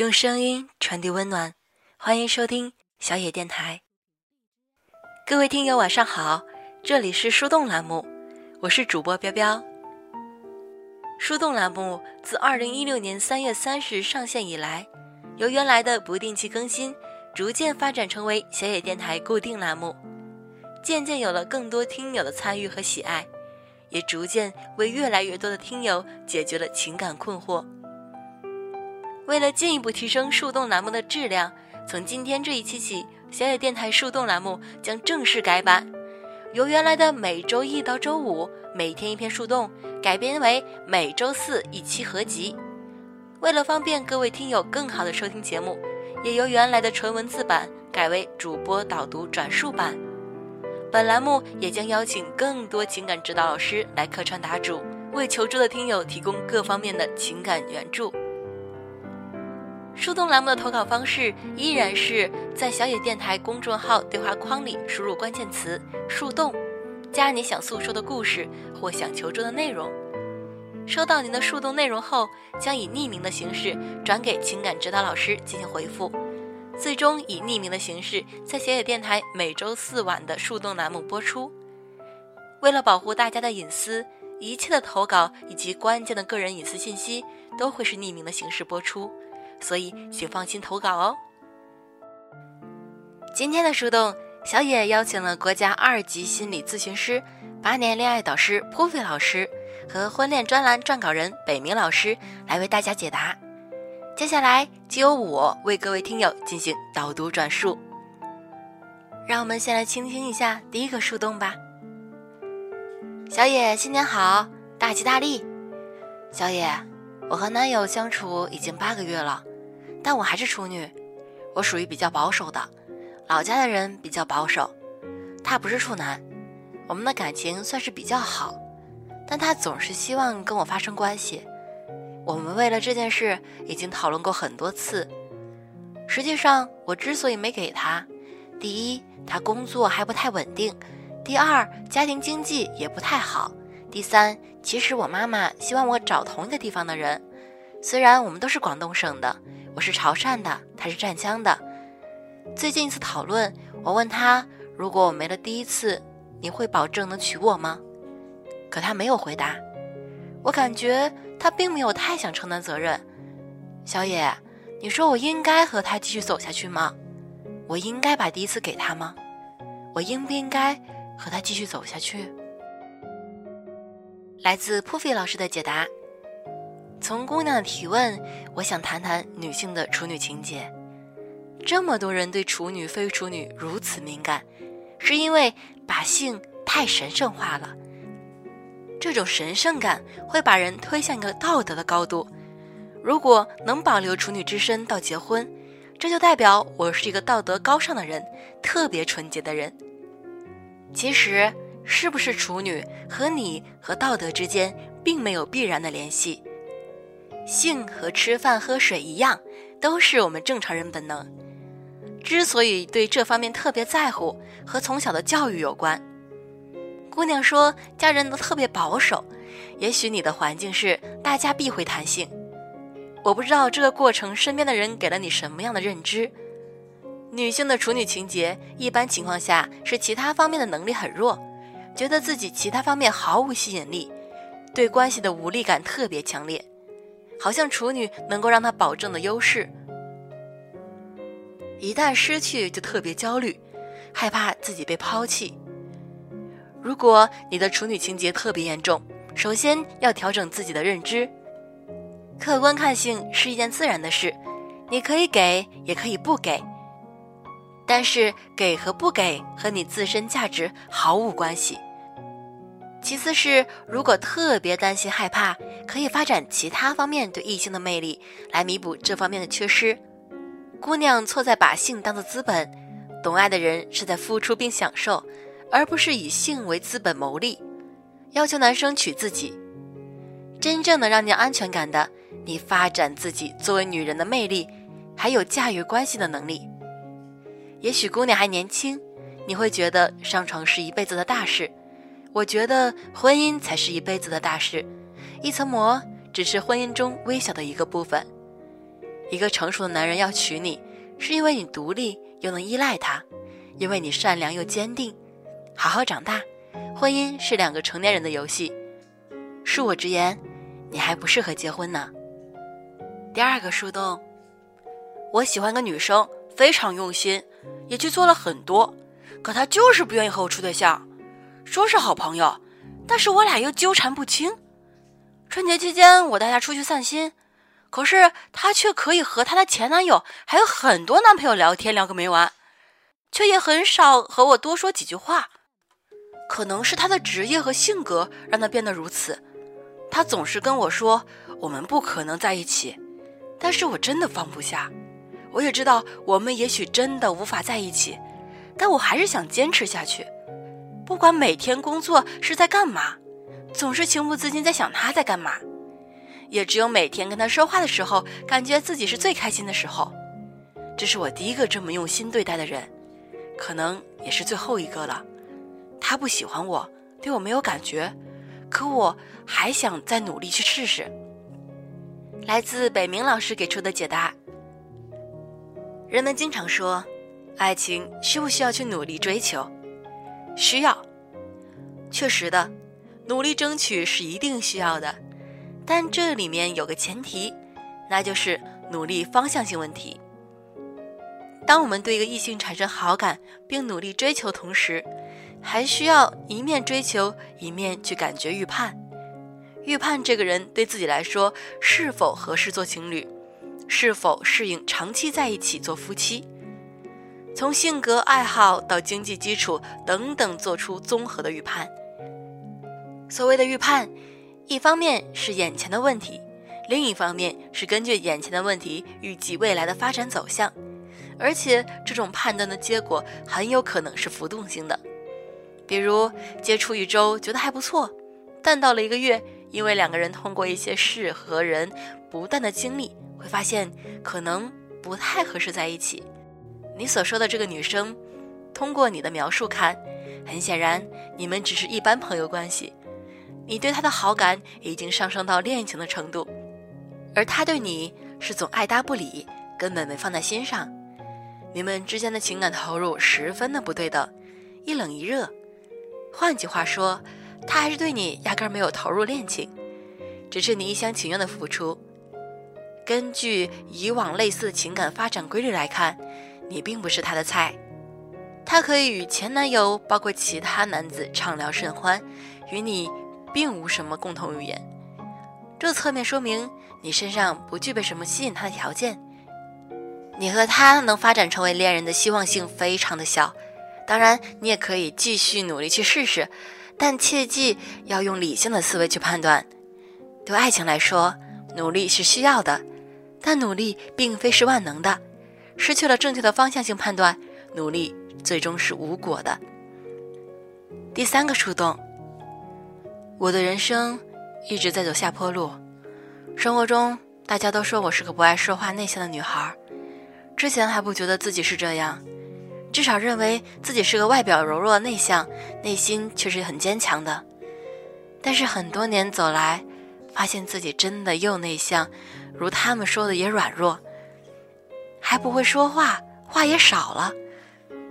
用声音传递温暖，欢迎收听小野电台。各位听友，晚上好，这里是树洞栏目，我是主播彪彪。树洞栏目自二零一六年三月三十日上线以来，由原来的不定期更新，逐渐发展成为小野电台固定栏目，渐渐有了更多听友的参与和喜爱，也逐渐为越来越多的听友解决了情感困惑。为了进一步提升树洞栏目的质量，从今天这一期起，小野电台树洞栏目将正式改版，由原来的每周一到周五每天一篇树洞，改编为每周四一期合集。为了方便各位听友更好的收听节目，也由原来的纯文字版改为主播导读转述版。本栏目也将邀请更多情感指导老师来客串答主，为求助的听友提供各方面的情感援助。树洞栏目的投稿方式依然是在小野电台公众号对话框里输入关键词“树洞”，加你想诉说的故事或想求助的内容。收到您的树洞内容后，将以匿名的形式转给情感指导老师进行回复，最终以匿名的形式在小野电台每周四晚的树洞栏目播出。为了保护大家的隐私，一切的投稿以及关键的个人隐私信息都会是匿名的形式播出。所以，请放心投稿哦。今天的树洞，小野邀请了国家二级心理咨询师、八年恋爱导师 Puffy 老师和婚恋专栏撰稿人北明老师来为大家解答。接下来就由我为各位听友进行导读转述。让我们先来倾听一下第一个树洞吧。小野，新年好，大吉大利。小野，我和男友相处已经八个月了。但我还是处女，我属于比较保守的，老家的人比较保守。他不是处男，我们的感情算是比较好，但他总是希望跟我发生关系。我们为了这件事已经讨论过很多次。实际上，我之所以没给他，第一，他工作还不太稳定；第二，家庭经济也不太好；第三，其实我妈妈希望我找同一个地方的人，虽然我们都是广东省的。我是潮汕的，他是湛江的。最近一次讨论，我问他：“如果我没了第一次，你会保证能娶我吗？”可他没有回答。我感觉他并没有太想承担责任。小野，你说我应该和他继续走下去吗？我应该把第一次给他吗？我应不应该和他继续走下去？来自 Puffy 老师的解答。从姑娘提问，我想谈谈女性的处女情节。这么多人对处女非处女如此敏感，是因为把性太神圣化了。这种神圣感会把人推向一个道德的高度。如果能保留处女之身到结婚，这就代表我是一个道德高尚的人，特别纯洁的人。其实，是不是处女和你和道德之间并没有必然的联系。性和吃饭喝水一样，都是我们正常人本能。之所以对这方面特别在乎，和从小的教育有关。姑娘说家人都特别保守，也许你的环境是大家必会谈性。我不知道这个过程身边的人给了你什么样的认知。女性的处女情节，一般情况下是其他方面的能力很弱，觉得自己其他方面毫无吸引力，对关系的无力感特别强烈。好像处女能够让他保证的优势，一旦失去就特别焦虑，害怕自己被抛弃。如果你的处女情节特别严重，首先要调整自己的认知。客观看性是一件自然的事，你可以给，也可以不给，但是给和不给和你自身价值毫无关系。其次是，如果特别担心害怕，可以发展其他方面对异性的魅力，来弥补这方面的缺失。姑娘错在把性当做资本，懂爱的人是在付出并享受，而不是以性为资本牟利。要求男生娶自己，真正能让你安全感的，你发展自己作为女人的魅力，还有驾驭关系的能力。也许姑娘还年轻，你会觉得上床是一辈子的大事。我觉得婚姻才是一辈子的大事，一层膜只是婚姻中微小的一个部分。一个成熟的男人要娶你，是因为你独立又能依赖他，因为你善良又坚定。好好长大，婚姻是两个成年人的游戏。恕我直言，你还不适合结婚呢。第二个树洞，我喜欢个女生，非常用心，也去做了很多，可她就是不愿意和我处对象，说是好朋友，但是我俩又纠缠不清。春节期间，我带她出去散心。可是她却可以和她的前男友还有很多男朋友聊天聊个没完，却也很少和我多说几句话。可能是她的职业和性格让她变得如此。她总是跟我说我们不可能在一起，但是我真的放不下。我也知道我们也许真的无法在一起，但我还是想坚持下去。不管每天工作是在干嘛，总是情不自禁在想他在干嘛。也只有每天跟他说话的时候，感觉自己是最开心的时候。这是我第一个这么用心对待的人，可能也是最后一个了。他不喜欢我，对我没有感觉，可我还想再努力去试试。来自北明老师给出的解答：人们经常说，爱情需不需要去努力追求？需要，确实的，努力争取是一定需要的。但这里面有个前提，那就是努力方向性问题。当我们对一个异性产生好感并努力追求同时，还需要一面追求一面去感觉预判，预判这个人对自己来说是否合适做情侣，是否适应长期在一起做夫妻，从性格、爱好到经济基础等等做出综合的预判。所谓的预判。一方面是眼前的问题，另一方面是根据眼前的问题预计未来的发展走向，而且这种判断的结果很有可能是浮动性的。比如接触一周觉得还不错，但到了一个月，因为两个人通过一些事和人不断的经历，会发现可能不太合适在一起。你所说的这个女生，通过你的描述看，很显然你们只是一般朋友关系。你对她的好感已经上升到恋情的程度，而他对你是总爱搭不理，根本没放在心上。你们之间的情感投入十分的不对等，一冷一热。换句话说，他还是对你压根儿没有投入恋情，只是你一厢情愿的付出。根据以往类似情感发展规律来看，你并不是他的菜。他可以与前男友，包括其他男子畅聊甚欢，与你。并无什么共同语言，这侧面说明你身上不具备什么吸引他的条件。你和他能发展成为恋人的希望性非常的小。当然，你也可以继续努力去试试，但切记要用理性的思维去判断。对爱情来说，努力是需要的，但努力并非是万能的。失去了正确的方向性判断，努力最终是无果的。第三个触动。我的人生一直在走下坡路，生活中大家都说我是个不爱说话、内向的女孩，之前还不觉得自己是这样，至少认为自己是个外表柔弱、内向，内心却是很坚强的。但是很多年走来，发现自己真的又内向，如他们说的也软弱，还不会说话，话也少了。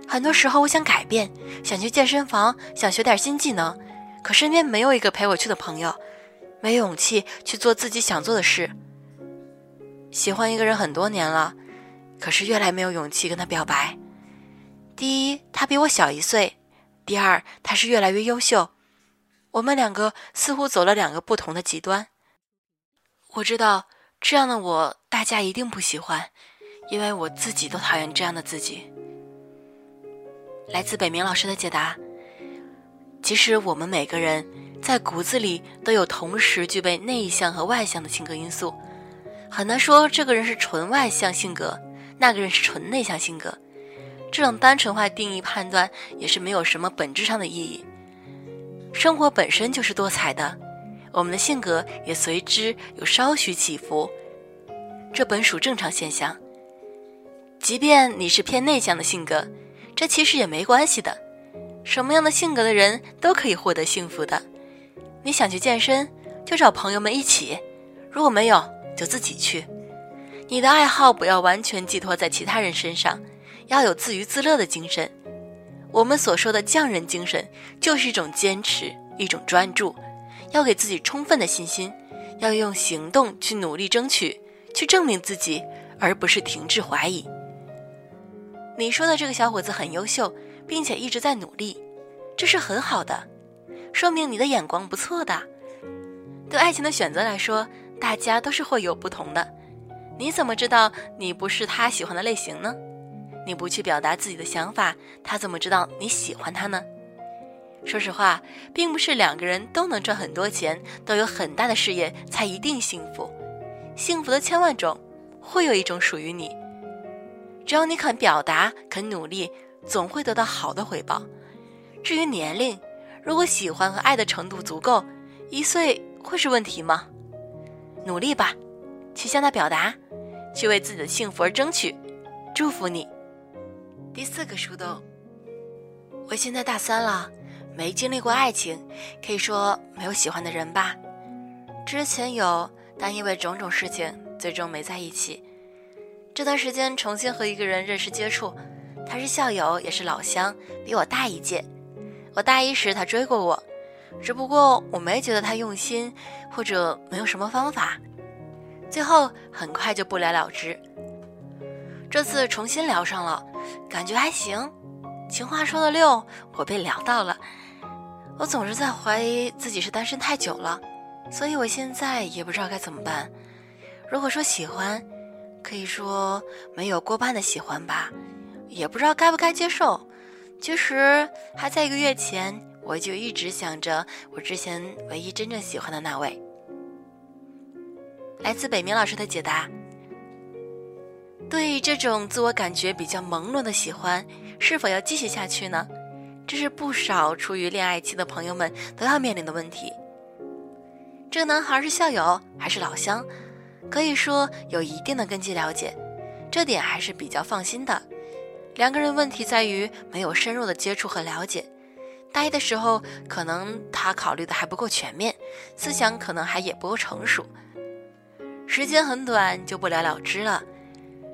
很多时候我想改变，想去健身房，想学点新技能。可身边没有一个陪我去的朋友，没勇气去做自己想做的事。喜欢一个人很多年了，可是越来没有勇气跟他表白。第一，他比我小一岁；第二，他是越来越优秀。我们两个似乎走了两个不同的极端。我知道这样的我，大家一定不喜欢，因为我自己都讨厌这样的自己。来自北明老师的解答。其实我们每个人在骨子里都有同时具备内向和外向的性格因素，很难说这个人是纯外向性格，那个人是纯内向性格。这种单纯化定义判断也是没有什么本质上的意义。生活本身就是多彩的，我们的性格也随之有稍许起伏，这本属正常现象。即便你是偏内向的性格，这其实也没关系的。什么样的性格的人都可以获得幸福的。你想去健身，就找朋友们一起；如果没有，就自己去。你的爱好不要完全寄托在其他人身上，要有自娱自乐的精神。我们所说的匠人精神，就是一种坚持，一种专注，要给自己充分的信心，要用行动去努力争取，去证明自己，而不是停滞怀疑。你说的这个小伙子很优秀，并且一直在努力，这是很好的，说明你的眼光不错的。对爱情的选择来说，大家都是会有不同的。你怎么知道你不是他喜欢的类型呢？你不去表达自己的想法，他怎么知道你喜欢他呢？说实话，并不是两个人都能赚很多钱，都有很大的事业才一定幸福。幸福的千万种，会有一种属于你。只要你肯表达，肯努力，总会得到好的回报。至于年龄，如果喜欢和爱的程度足够，一岁会是问题吗？努力吧，去向他表达，去为自己的幸福而争取。祝福你。第四个树洞，我现在大三了，没经历过爱情，可以说没有喜欢的人吧。之前有，但因为种种事情，最终没在一起。这段时间重新和一个人认识接触，他是校友，也是老乡，比我大一届。我大一时他追过我，只不过我没觉得他用心，或者没有什么方法，最后很快就不了了之。这次重新聊上了。感觉还行，情话说的溜，我被聊到了。我总是在怀疑自己是单身太久了，所以我现在也不知道该怎么办。如果说喜欢，可以说没有过半的喜欢吧，也不知道该不该接受。其实还在一个月前，我就一直想着我之前唯一真正喜欢的那位。来自北明老师的解答。对这种自我感觉比较朦胧的喜欢，是否要继续下去呢？这是不少处于恋爱期的朋友们都要面临的问题。这个男孩是校友还是老乡？可以说有一定的根基了解，这点还是比较放心的。两个人问题在于没有深入的接触和了解。大一的时候，可能他考虑的还不够全面，思想可能还也不够成熟，时间很短就不了了之了。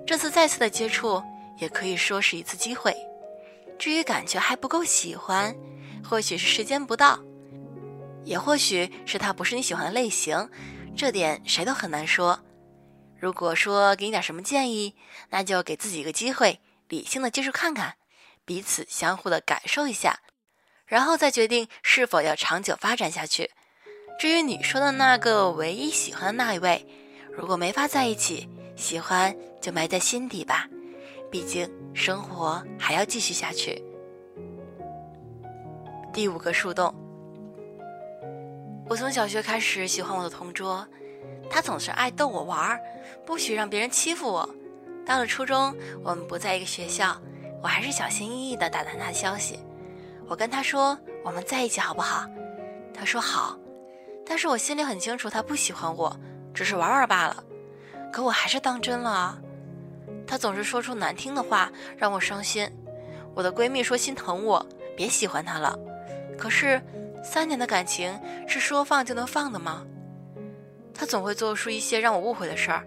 这次再次的接触，也可以说是一次机会。至于感觉还不够喜欢，或许是时间不到，也或许是他不是你喜欢的类型，这点谁都很难说。如果说给你点什么建议，那就给自己一个机会，理性的接触看看，彼此相互的感受一下，然后再决定是否要长久发展下去。至于你说的那个唯一喜欢的那一位，如果没法在一起，喜欢。就埋在心底吧，毕竟生活还要继续下去。第五个树洞，我从小学开始喜欢我的同桌，他总是爱逗我玩儿，不许让别人欺负我。到了初中，我们不在一个学校，我还是小心翼翼的打探他的消息。我跟他说我们在一起好不好？他说好，但是我心里很清楚他不喜欢我，只是玩玩罢了。可我还是当真了。他总是说出难听的话，让我伤心。我的闺蜜说心疼我，别喜欢他了。可是，三年的感情是说放就能放的吗？他总会做出一些让我误会的事儿。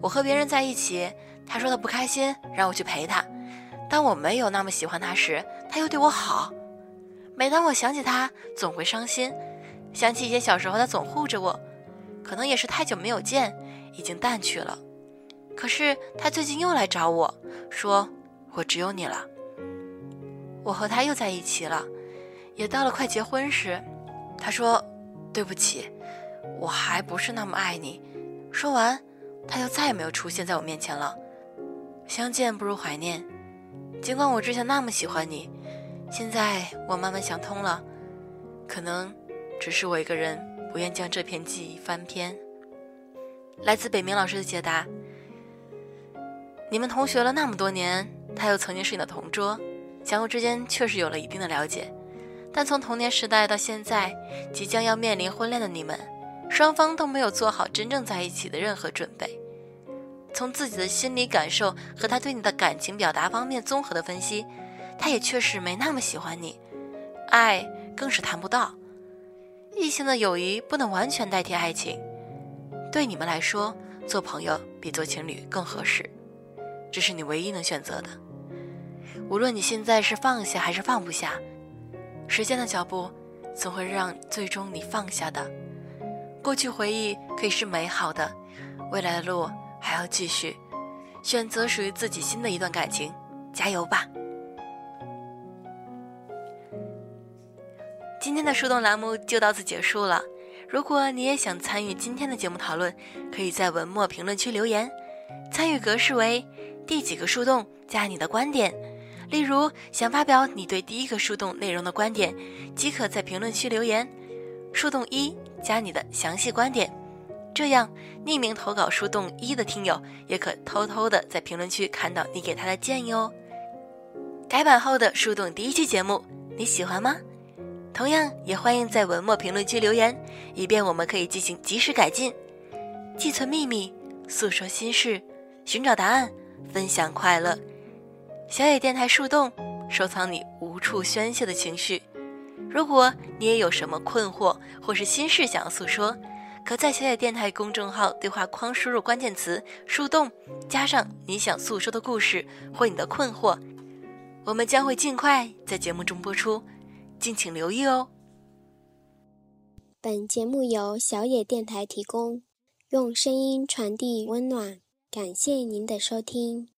我和别人在一起，他说他不开心，让我去陪他。当我没有那么喜欢他时，他又对我好。每当我想起他，总会伤心。想起以前小时候，他总护着我，可能也是太久没有见，已经淡去了。可是他最近又来找我，说：“我只有你了。”我和他又在一起了，也到了快结婚时，他说：“对不起，我还不是那么爱你。”说完，他就再也没有出现在我面前了。相见不如怀念，尽管我之前那么喜欢你，现在我慢慢想通了，可能只是我一个人不愿将这篇记忆翻篇。来自北明老师的解答。你们同学了那么多年，他又曾经是你的同桌，相互之间确实有了一定的了解。但从童年时代到现在，即将要面临婚恋的你们，双方都没有做好真正在一起的任何准备。从自己的心理感受和他对你的感情表达方面综合的分析，他也确实没那么喜欢你，爱更是谈不到。异性的友谊不能完全代替爱情，对你们来说，做朋友比做情侣更合适，这是你唯一能选择的。无论你现在是放下还是放不下，时间的脚步总会让最终你放下的。过去回忆可以是美好的，未来的路还要继续。选择属于自己新的一段感情，加油吧！今天的树洞栏目就到此结束了。如果你也想参与今天的节目讨论，可以在文末评论区留言。参与格式为第几个树洞加你的观点。例如，想发表你对第一个树洞内容的观点，即可在评论区留言。树洞一加你的详细观点。这样，匿名投稿树洞一的听友也可偷偷的在评论区看到你给他的建议哦。改版后的树洞第一期节目，你喜欢吗？同样也欢迎在文末评论区留言，以便我们可以进行及时改进。寄存秘密，诉说心事，寻找答案，分享快乐。小野电台树洞，收藏你无处宣泄的情绪。如果你也有什么困惑或是心事想要诉说，可在小野电台公众号对话框输入关键词“树洞”，加上你想诉说的故事或你的困惑，我们将会尽快在节目中播出，敬请留意哦。本节目由小野电台提供，用声音传递温暖，感谢您的收听。